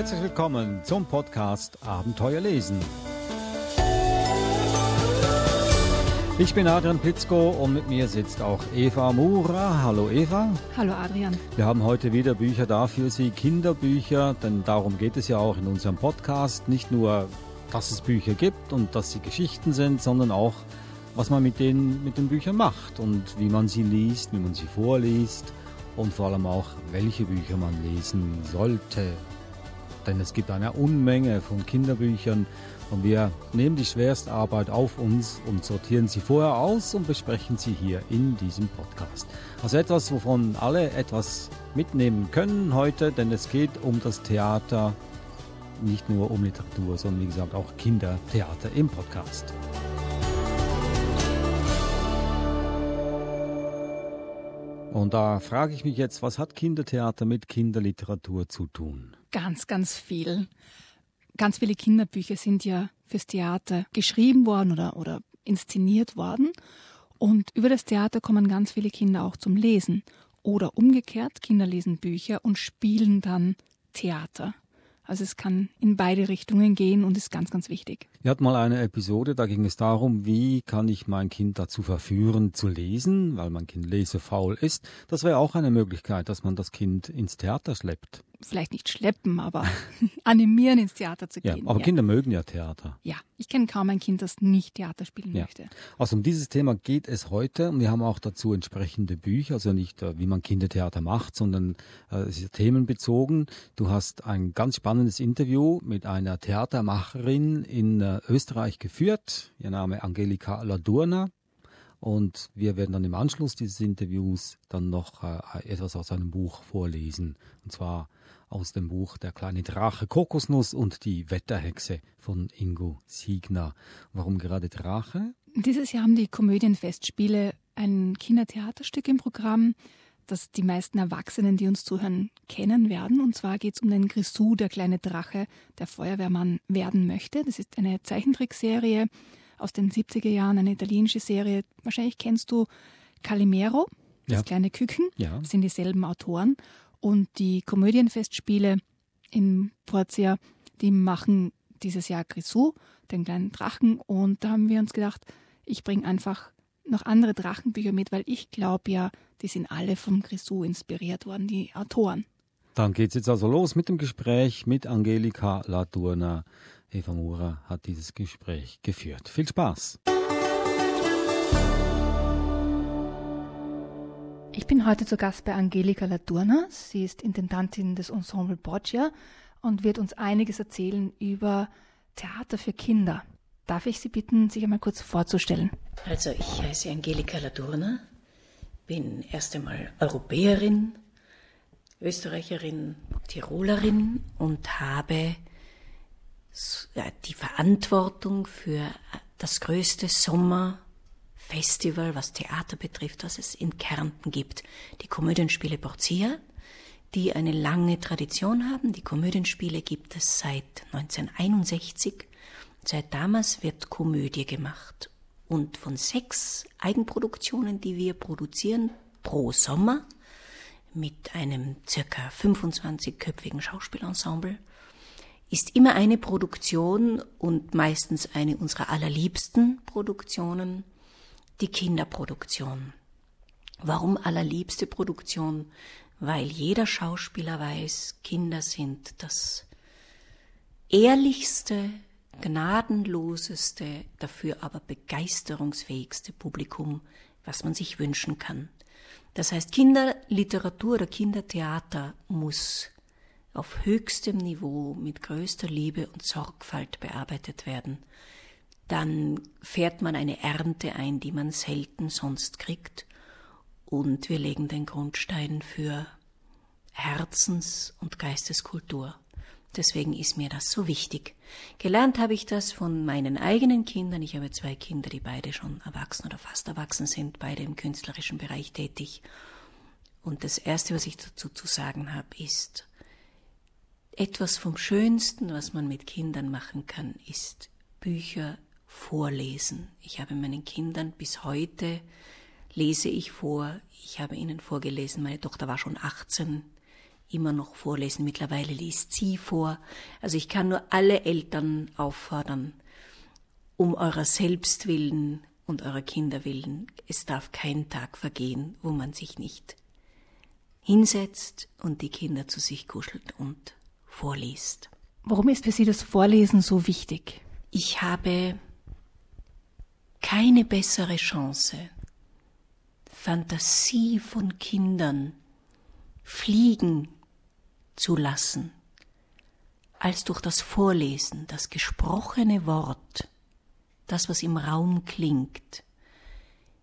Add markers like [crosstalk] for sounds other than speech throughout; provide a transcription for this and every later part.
Herzlich willkommen zum Podcast Abenteuer lesen. Ich bin Adrian Pitzko und mit mir sitzt auch Eva Mura. Hallo Eva. Hallo Adrian. Wir haben heute wieder Bücher da für Sie, Kinderbücher, denn darum geht es ja auch in unserem Podcast. Nicht nur, dass es Bücher gibt und dass sie Geschichten sind, sondern auch, was man mit, denen, mit den Büchern macht und wie man sie liest, wie man sie vorliest und vor allem auch, welche Bücher man lesen sollte. Denn es gibt eine Unmenge von Kinderbüchern und wir nehmen die schwerste Arbeit auf uns und sortieren sie vorher aus und besprechen sie hier in diesem Podcast. Also etwas, wovon alle etwas mitnehmen können heute, denn es geht um das Theater, nicht nur um Literatur, sondern wie gesagt auch Kindertheater im Podcast. Und da frage ich mich jetzt, was hat Kindertheater mit Kinderliteratur zu tun? Ganz, ganz viel. Ganz viele Kinderbücher sind ja fürs Theater geschrieben worden oder, oder inszeniert worden. Und über das Theater kommen ganz viele Kinder auch zum Lesen. Oder umgekehrt, Kinder lesen Bücher und spielen dann Theater. Also es kann in beide Richtungen gehen und ist ganz, ganz wichtig. Wir hatten mal eine Episode, da ging es darum, wie kann ich mein Kind dazu verführen zu lesen, weil mein Kind lesefaul ist. Das wäre auch eine Möglichkeit, dass man das Kind ins Theater schleppt vielleicht nicht schleppen, aber [laughs] animieren, ins Theater zu gehen. Ja, aber ja. Kinder mögen ja Theater. Ja, ich kenne kaum ein Kind, das nicht Theater spielen ja. möchte. Also um dieses Thema geht es heute und wir haben auch dazu entsprechende Bücher, also nicht äh, wie man Kindertheater macht, sondern äh, es ist themenbezogen. Du hast ein ganz spannendes Interview mit einer Theatermacherin in äh, Österreich geführt. Ihr Name Angelika Ladurna. Und wir werden dann im Anschluss dieses Interviews dann noch äh, etwas aus einem Buch vorlesen. Und zwar aus dem Buch Der kleine Drache Kokosnuss und die Wetterhexe von Ingo Siegner. Warum gerade Drache? Dieses Jahr haben die Komödienfestspiele ein Kindertheaterstück im Programm, das die meisten Erwachsenen, die uns zuhören, kennen werden. Und zwar geht es um den Grisou, der kleine Drache, der Feuerwehrmann werden möchte. Das ist eine Zeichentrickserie aus den 70er Jahren, eine italienische Serie. Wahrscheinlich kennst du Calimero, das ja. kleine Küken. Ja. Das sind dieselben Autoren. Und die Komödienfestspiele in Portia, die machen dieses Jahr Grisou, den kleinen Drachen. Und da haben wir uns gedacht, ich bringe einfach noch andere Drachenbücher mit, weil ich glaube ja, die sind alle vom Grisou inspiriert worden, die Autoren. Dann geht es jetzt also los mit dem Gespräch mit Angelika Laturna. Eva Mura hat dieses Gespräch geführt. Viel Spaß! Ich bin heute zu Gast bei Angelika Laturna. Sie ist Intendantin des Ensemble Borgia und wird uns einiges erzählen über Theater für Kinder. Darf ich Sie bitten, sich einmal kurz vorzustellen? Also, ich heiße Angelika Laturna, bin erst einmal Europäerin, Österreicherin, Tirolerin und habe die Verantwortung für das größte Sommer- Festival, was Theater betrifft, was es in Kärnten gibt. Die Komödienspiele Borzia, die eine lange Tradition haben. Die Komödienspiele gibt es seit 1961. Seit damals wird Komödie gemacht. Und von sechs Eigenproduktionen, die wir produzieren pro Sommer, mit einem circa 25-köpfigen Schauspielensemble, ist immer eine Produktion und meistens eine unserer allerliebsten Produktionen die Kinderproduktion. Warum allerliebste Produktion? Weil jeder Schauspieler weiß, Kinder sind das ehrlichste, gnadenloseste, dafür aber begeisterungsfähigste Publikum, was man sich wünschen kann. Das heißt, Kinderliteratur oder Kindertheater muss auf höchstem Niveau mit größter Liebe und Sorgfalt bearbeitet werden dann fährt man eine Ernte ein, die man selten sonst kriegt. Und wir legen den Grundstein für Herzens- und Geisteskultur. Deswegen ist mir das so wichtig. Gelernt habe ich das von meinen eigenen Kindern. Ich habe zwei Kinder, die beide schon erwachsen oder fast erwachsen sind, beide im künstlerischen Bereich tätig. Und das Erste, was ich dazu zu sagen habe, ist, etwas vom Schönsten, was man mit Kindern machen kann, ist Bücher vorlesen. Ich habe meinen Kindern bis heute lese ich vor. Ich habe ihnen vorgelesen. Meine Tochter war schon 18 immer noch vorlesen. Mittlerweile liest sie vor. Also ich kann nur alle Eltern auffordern, um eurer selbst willen und eurer Kinder willen. Es darf kein Tag vergehen, wo man sich nicht hinsetzt und die Kinder zu sich kuschelt und vorliest. Warum ist für Sie das Vorlesen so wichtig? Ich habe keine bessere Chance, Fantasie von Kindern fliegen zu lassen, als durch das Vorlesen, das gesprochene Wort, das, was im Raum klingt,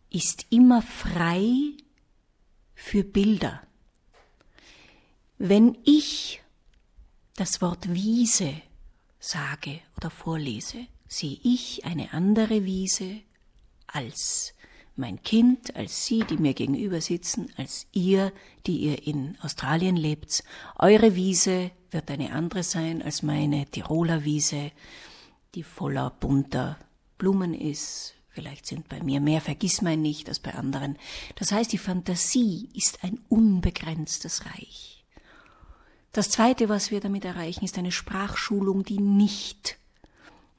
ist immer frei für Bilder. Wenn ich das Wort Wiese sage oder vorlese, sehe ich eine andere Wiese als mein Kind, als Sie, die mir gegenüber sitzen, als ihr, die ihr in Australien lebt. Eure Wiese wird eine andere sein als meine Tiroler Wiese, die voller bunter Blumen ist. Vielleicht sind bei mir mehr Vergissmein nicht als bei anderen. Das heißt, die Fantasie ist ein unbegrenztes Reich. Das Zweite, was wir damit erreichen, ist eine Sprachschulung, die nicht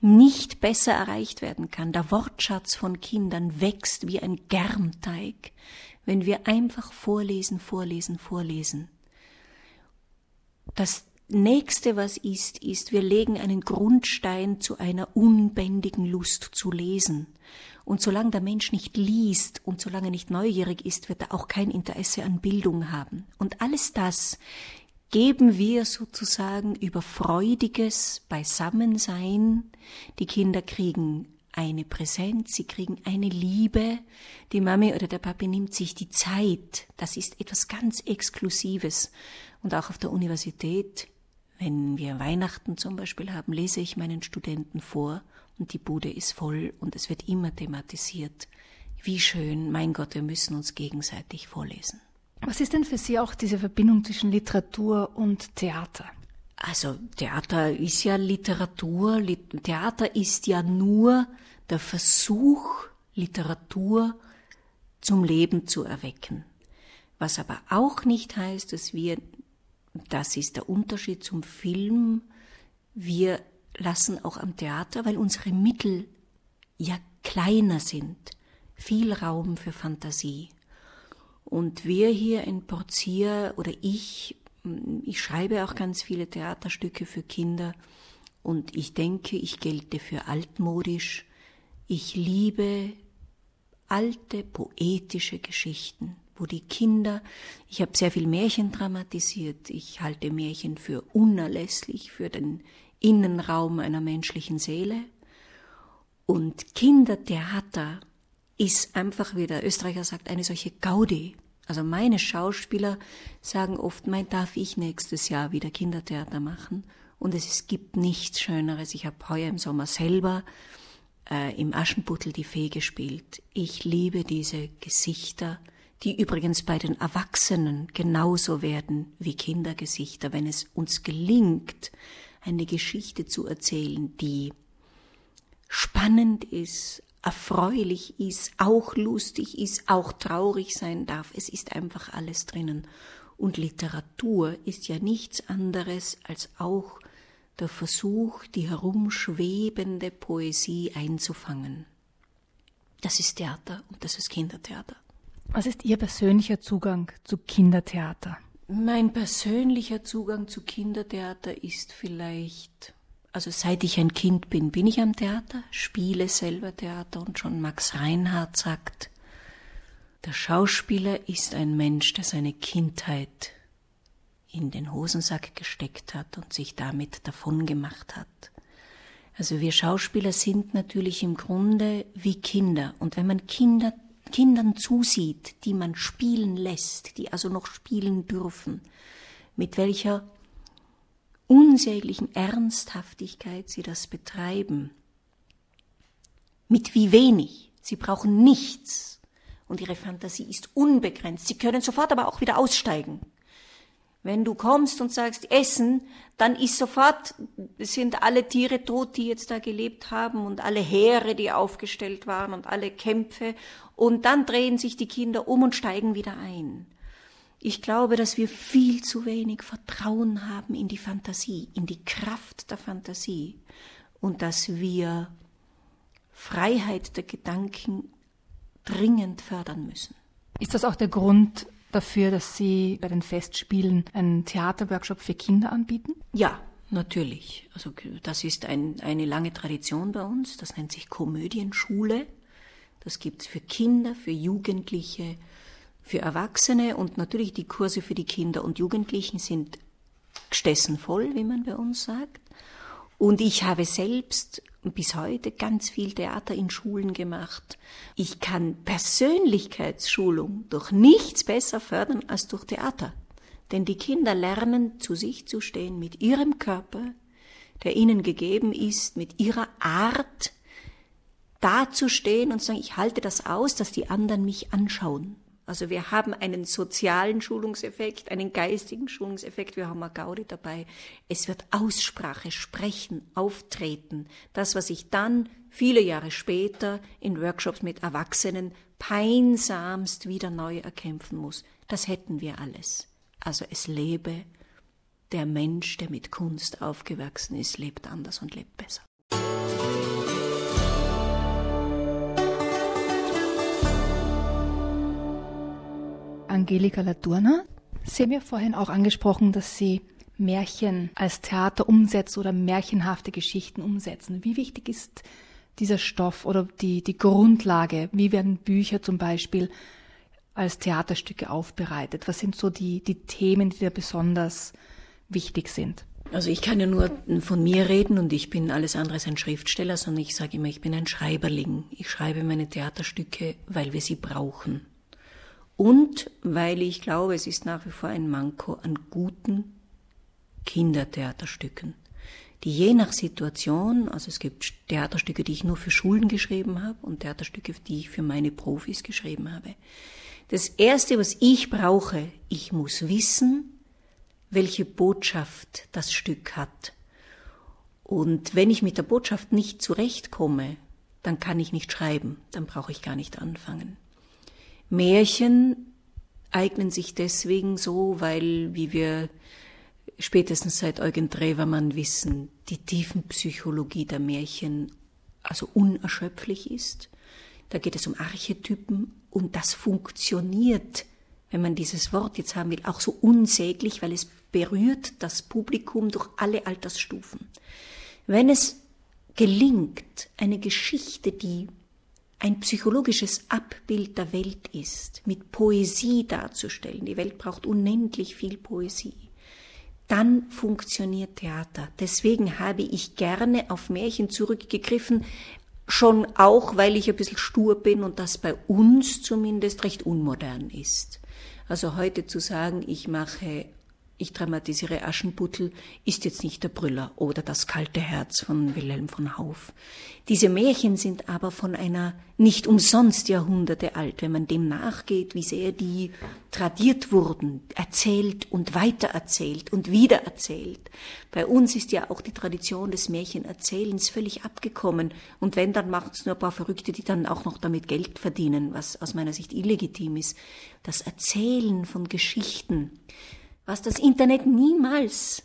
nicht besser erreicht werden kann. Der Wortschatz von Kindern wächst wie ein Germteig, wenn wir einfach vorlesen, vorlesen, vorlesen. Das nächste, was ist, ist, wir legen einen Grundstein zu einer unbändigen Lust zu lesen. Und solange der Mensch nicht liest und solange er nicht neugierig ist, wird er auch kein Interesse an Bildung haben. Und alles das geben wir sozusagen über freudiges Beisammensein. Die Kinder kriegen eine Präsenz, sie kriegen eine Liebe. Die Mami oder der Papi nimmt sich die Zeit. Das ist etwas ganz Exklusives. Und auch auf der Universität, wenn wir Weihnachten zum Beispiel haben, lese ich meinen Studenten vor und die Bude ist voll und es wird immer thematisiert. Wie schön, mein Gott, wir müssen uns gegenseitig vorlesen. Was ist denn für Sie auch diese Verbindung zwischen Literatur und Theater? Also Theater ist ja Literatur, Theater ist ja nur der Versuch, Literatur zum Leben zu erwecken. Was aber auch nicht heißt, dass wir, das ist der Unterschied zum Film, wir lassen auch am Theater, weil unsere Mittel ja kleiner sind, viel Raum für Fantasie. Und wir hier in Porzier oder ich, ich schreibe auch ganz viele Theaterstücke für Kinder und ich denke, ich gelte für altmodisch. Ich liebe alte poetische Geschichten, wo die Kinder, ich habe sehr viel Märchen dramatisiert, ich halte Märchen für unerlässlich für den Innenraum einer menschlichen Seele. Und Kindertheater ist einfach, wie der Österreicher sagt, eine solche Gaudi. Also meine Schauspieler sagen oft, mein darf ich nächstes Jahr wieder Kindertheater machen. Und es gibt nichts Schöneres. Ich habe heuer im Sommer selber äh, im Aschenputtel die Fee gespielt. Ich liebe diese Gesichter, die übrigens bei den Erwachsenen genauso werden wie Kindergesichter, wenn es uns gelingt, eine Geschichte zu erzählen, die spannend ist, erfreulich ist, auch lustig ist, auch traurig sein darf. Es ist einfach alles drinnen. Und Literatur ist ja nichts anderes als auch der Versuch, die herumschwebende Poesie einzufangen. Das ist Theater und das ist Kindertheater. Was ist Ihr persönlicher Zugang zu Kindertheater? Mein persönlicher Zugang zu Kindertheater ist vielleicht also seit ich ein Kind bin, bin ich am Theater, spiele selber Theater und schon Max Reinhardt sagt, der Schauspieler ist ein Mensch, der seine Kindheit in den Hosensack gesteckt hat und sich damit davon gemacht hat. Also wir Schauspieler sind natürlich im Grunde wie Kinder. Und wenn man Kinder, Kindern zusieht, die man spielen lässt, die also noch spielen dürfen, mit welcher unsäglichen Ernsthaftigkeit sie das betreiben. Mit wie wenig. Sie brauchen nichts. Und ihre Fantasie ist unbegrenzt. Sie können sofort aber auch wieder aussteigen. Wenn du kommst und sagst Essen, dann ist sofort, sind alle Tiere tot, die jetzt da gelebt haben und alle Heere, die aufgestellt waren und alle Kämpfe. Und dann drehen sich die Kinder um und steigen wieder ein. Ich glaube, dass wir viel zu wenig Vertrauen haben in die Fantasie, in die Kraft der Fantasie und dass wir Freiheit der Gedanken dringend fördern müssen. Ist das auch der Grund dafür, dass Sie bei den Festspielen einen Theaterworkshop für Kinder anbieten? Ja, natürlich. Also das ist ein, eine lange Tradition bei uns. Das nennt sich Komödienschule. Das gibt's für Kinder, für Jugendliche, für Erwachsene und natürlich die Kurse für die Kinder und Jugendlichen sind gestessen voll, wie man bei uns sagt. Und ich habe selbst bis heute ganz viel Theater in Schulen gemacht. Ich kann Persönlichkeitsschulung durch nichts besser fördern als durch Theater. Denn die Kinder lernen zu sich zu stehen mit ihrem Körper, der ihnen gegeben ist, mit ihrer Art dazustehen und sagen, ich halte das aus, dass die anderen mich anschauen. Also wir haben einen sozialen Schulungseffekt, einen geistigen Schulungseffekt, wir haben Gaudi dabei. Es wird Aussprache, Sprechen, Auftreten. Das, was ich dann viele Jahre später in Workshops mit Erwachsenen peinsamst wieder neu erkämpfen muss. Das hätten wir alles. Also es lebe der Mensch, der mit Kunst aufgewachsen ist, lebt anders und lebt besser. Angelika Ladurna. Sie haben ja vorhin auch angesprochen, dass Sie Märchen als Theater umsetzen oder märchenhafte Geschichten umsetzen. Wie wichtig ist dieser Stoff oder die, die Grundlage? Wie werden Bücher zum Beispiel als Theaterstücke aufbereitet? Was sind so die, die Themen, die da besonders wichtig sind? Also ich kann ja nur von mir reden und ich bin alles andere als ein Schriftsteller, sondern ich sage immer, ich bin ein Schreiberling. Ich schreibe meine Theaterstücke, weil wir sie brauchen und weil ich glaube, es ist nach wie vor ein Manko an guten Kindertheaterstücken, die je nach Situation, also es gibt Theaterstücke, die ich nur für Schulen geschrieben habe und Theaterstücke, die ich für meine Profis geschrieben habe. Das Erste, was ich brauche, ich muss wissen, welche Botschaft das Stück hat. Und wenn ich mit der Botschaft nicht zurechtkomme, dann kann ich nicht schreiben, dann brauche ich gar nicht anfangen. Märchen eignen sich deswegen so, weil, wie wir spätestens seit Eugen Drewermann wissen, die Tiefenpsychologie der Märchen also unerschöpflich ist. Da geht es um Archetypen und das funktioniert, wenn man dieses Wort jetzt haben will, auch so unsäglich, weil es berührt das Publikum durch alle Altersstufen. Wenn es gelingt, eine Geschichte, die ein psychologisches Abbild der Welt ist, mit Poesie darzustellen, die Welt braucht unendlich viel Poesie, dann funktioniert Theater. Deswegen habe ich gerne auf Märchen zurückgegriffen, schon auch, weil ich ein bisschen stur bin und das bei uns zumindest recht unmodern ist. Also heute zu sagen, ich mache ich dramatisiere Aschenputtel, ist jetzt nicht der Brüller oder das kalte Herz von Wilhelm von Hauff. Diese Märchen sind aber von einer nicht umsonst Jahrhunderte alt, wenn man dem nachgeht, wie sehr die tradiert wurden, erzählt und weitererzählt und wiedererzählt. Bei uns ist ja auch die Tradition des Märchenerzählens völlig abgekommen und wenn, dann machen es nur ein paar Verrückte, die dann auch noch damit Geld verdienen, was aus meiner Sicht illegitim ist. Das Erzählen von Geschichten, was das Internet niemals,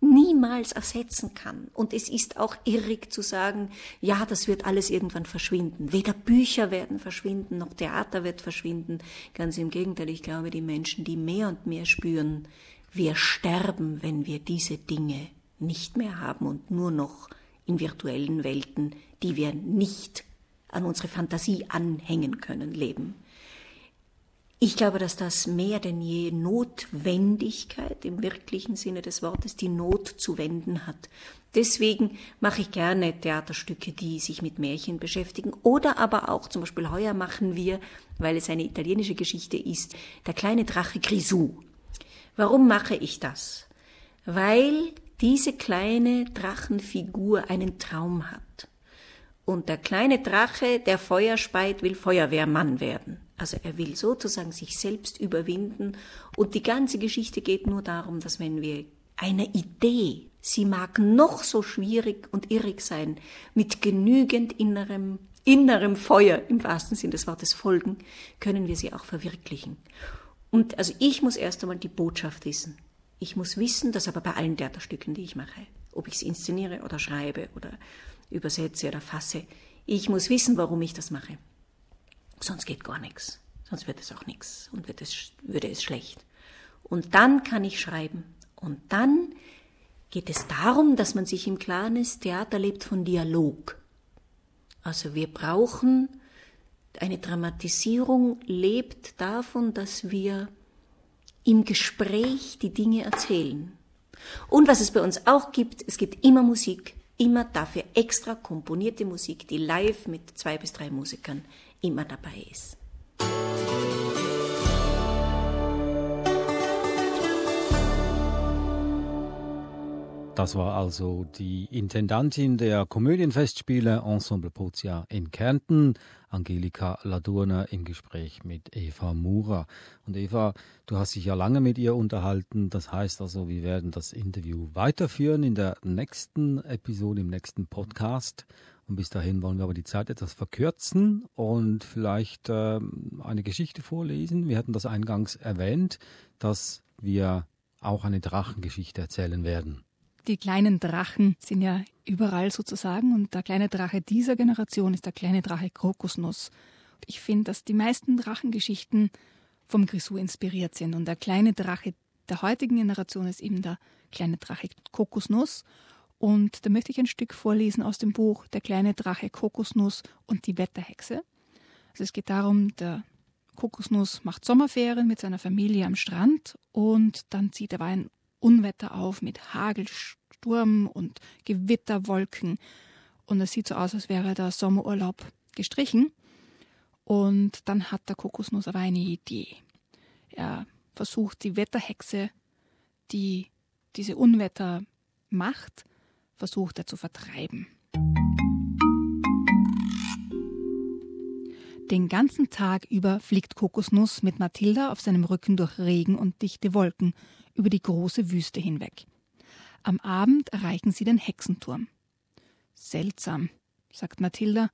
niemals ersetzen kann. Und es ist auch irrig zu sagen, ja, das wird alles irgendwann verschwinden. Weder Bücher werden verschwinden, noch Theater wird verschwinden. Ganz im Gegenteil, ich glaube, die Menschen, die mehr und mehr spüren, wir sterben, wenn wir diese Dinge nicht mehr haben und nur noch in virtuellen Welten, die wir nicht an unsere Fantasie anhängen können, leben. Ich glaube, dass das mehr denn je Notwendigkeit im wirklichen Sinne des Wortes, die Not zu wenden hat. Deswegen mache ich gerne Theaterstücke, die sich mit Märchen beschäftigen. Oder aber auch, zum Beispiel heuer machen wir, weil es eine italienische Geschichte ist, der kleine Drache Grisou. Warum mache ich das? Weil diese kleine Drachenfigur einen Traum hat. Und der kleine Drache, der Feuer speit, will Feuerwehrmann werden. Also er will sozusagen sich selbst überwinden. Und die ganze Geschichte geht nur darum, dass wenn wir eine Idee, sie mag noch so schwierig und irrig sein, mit genügend innerem, innerem Feuer im wahrsten Sinn des Wortes folgen, können wir sie auch verwirklichen. Und also ich muss erst einmal die Botschaft wissen. Ich muss wissen, das aber bei allen Theaterstücken, die ich mache, ob ich es inszeniere oder schreibe oder übersetze oder fasse, ich muss wissen, warum ich das mache. Sonst geht gar nichts. Sonst wird es auch nichts und wird es, würde es schlecht. Und dann kann ich schreiben. Und dann geht es darum, dass man sich im Klaren ist, Theater lebt von Dialog. Also wir brauchen, eine Dramatisierung lebt davon, dass wir im Gespräch die Dinge erzählen. Und was es bei uns auch gibt, es gibt immer Musik, immer dafür extra komponierte Musik, die live mit zwei bis drei Musikern immer dabei ist. Das war also die Intendantin der Komödienfestspiele Ensemble Pozia in Kärnten, Angelika Ladurner, im Gespräch mit Eva Murer. Und Eva, du hast dich ja lange mit ihr unterhalten. Das heißt also, wir werden das Interview weiterführen in der nächsten Episode, im nächsten Podcast. Und bis dahin wollen wir aber die Zeit etwas verkürzen und vielleicht äh, eine Geschichte vorlesen. Wir hatten das eingangs erwähnt, dass wir auch eine Drachengeschichte erzählen werden. Die kleinen Drachen sind ja überall sozusagen und der kleine Drache dieser Generation ist der kleine Drache Krokusnuss. Ich finde, dass die meisten Drachengeschichten vom Grisou inspiriert sind und der kleine Drache der heutigen Generation ist eben der kleine Drache Kokosnuss. Und da möchte ich ein Stück vorlesen aus dem Buch Der kleine Drache Kokosnuss und die Wetterhexe. Also es geht darum, der Kokosnuss macht Sommerferien mit seiner Familie am Strand und dann zieht er ein Unwetter auf mit Hagelsturm und Gewitterwolken. Und es sieht so aus, als wäre der Sommerurlaub gestrichen. Und dann hat der Kokosnuss aber eine Idee. Er versucht die Wetterhexe, die diese Unwetter macht, versucht er zu vertreiben. Den ganzen Tag über fliegt Kokosnuss mit Mathilda auf seinem Rücken durch Regen und dichte Wolken über die große Wüste hinweg. Am Abend erreichen sie den Hexenturm. Seltsam, sagt Mathilda.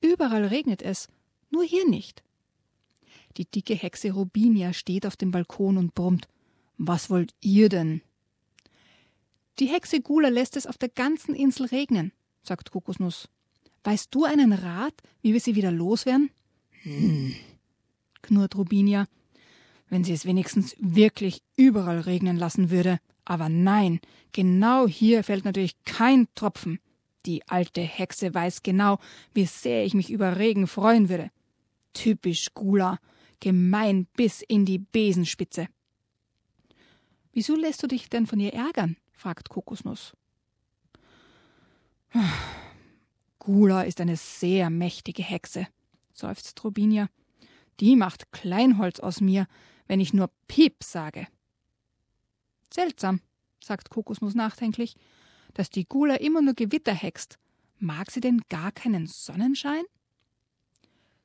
Überall regnet es, nur hier nicht. Die dicke Hexe Robinia steht auf dem Balkon und brummt. Was wollt ihr denn? Die Hexe Gula lässt es auf der ganzen Insel regnen, sagt Kokosnuss. Weißt du einen Rat, wie wir sie wieder loswerden? Hm, knurrt Robinia wenn sie es wenigstens wirklich überall regnen lassen würde. Aber nein, genau hier fällt natürlich kein Tropfen. Die alte Hexe weiß genau, wie sehr ich mich über Regen freuen würde. Typisch Gula, gemein bis in die Besenspitze. Wieso lässt du dich denn von ihr ärgern? fragt Kokosnuss. Gula ist eine sehr mächtige Hexe, seufzt Robinia. Die macht Kleinholz aus mir, wenn ich nur Piep sage. Seltsam, sagt Kokosnuss nachdenklich, dass die Gula immer nur Gewitter hext. Mag sie denn gar keinen Sonnenschein?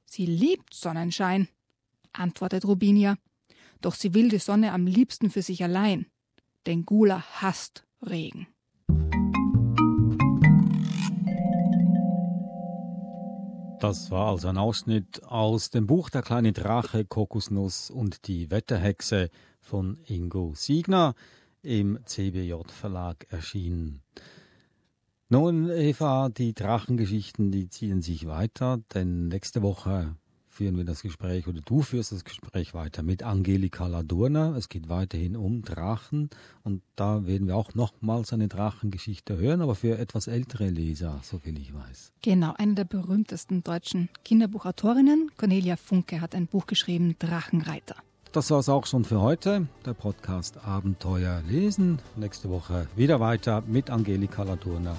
Sie liebt Sonnenschein, antwortet Rubinia, doch sie will die Sonne am liebsten für sich allein, denn Gula hasst Regen. Das war also ein Ausschnitt aus dem Buch Der kleine Drache, Kokosnuss und die Wetterhexe von Ingo Siegner im CBJ Verlag erschienen. Nun, Eva, die Drachengeschichten, die ziehen sich weiter, denn nächste Woche führen wir das Gespräch oder du führst das Gespräch weiter mit Angelika Ladurna. Es geht weiterhin um Drachen und da werden wir auch nochmals eine Drachengeschichte hören, aber für etwas ältere Leser, soviel ich weiß. Genau, eine der berühmtesten deutschen Kinderbuchautorinnen, Cornelia Funke, hat ein Buch geschrieben, Drachenreiter. Das war es auch schon für heute. Der Podcast Abenteuer lesen. Nächste Woche wieder weiter mit Angelika Ladurna,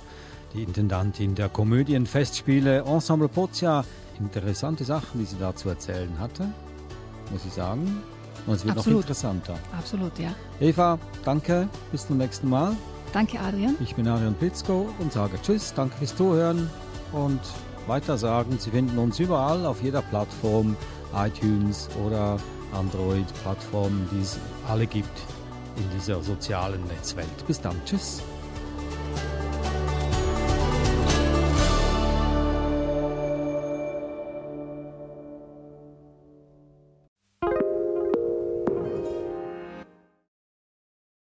die Intendantin der Komödienfestspiele Ensemble Pozia interessante Sachen, die sie da zu erzählen hatte, muss ich sagen. Und es wird Absolut. noch interessanter. Absolut, ja. Eva, danke, bis zum nächsten Mal. Danke, Adrian. Ich bin Adrian Pitzko und sage Tschüss, danke fürs Zuhören und weiter sagen, Sie finden uns überall auf jeder Plattform, iTunes oder Android-Plattformen, die es alle gibt in dieser sozialen Netzwelt. Bis dann, Tschüss.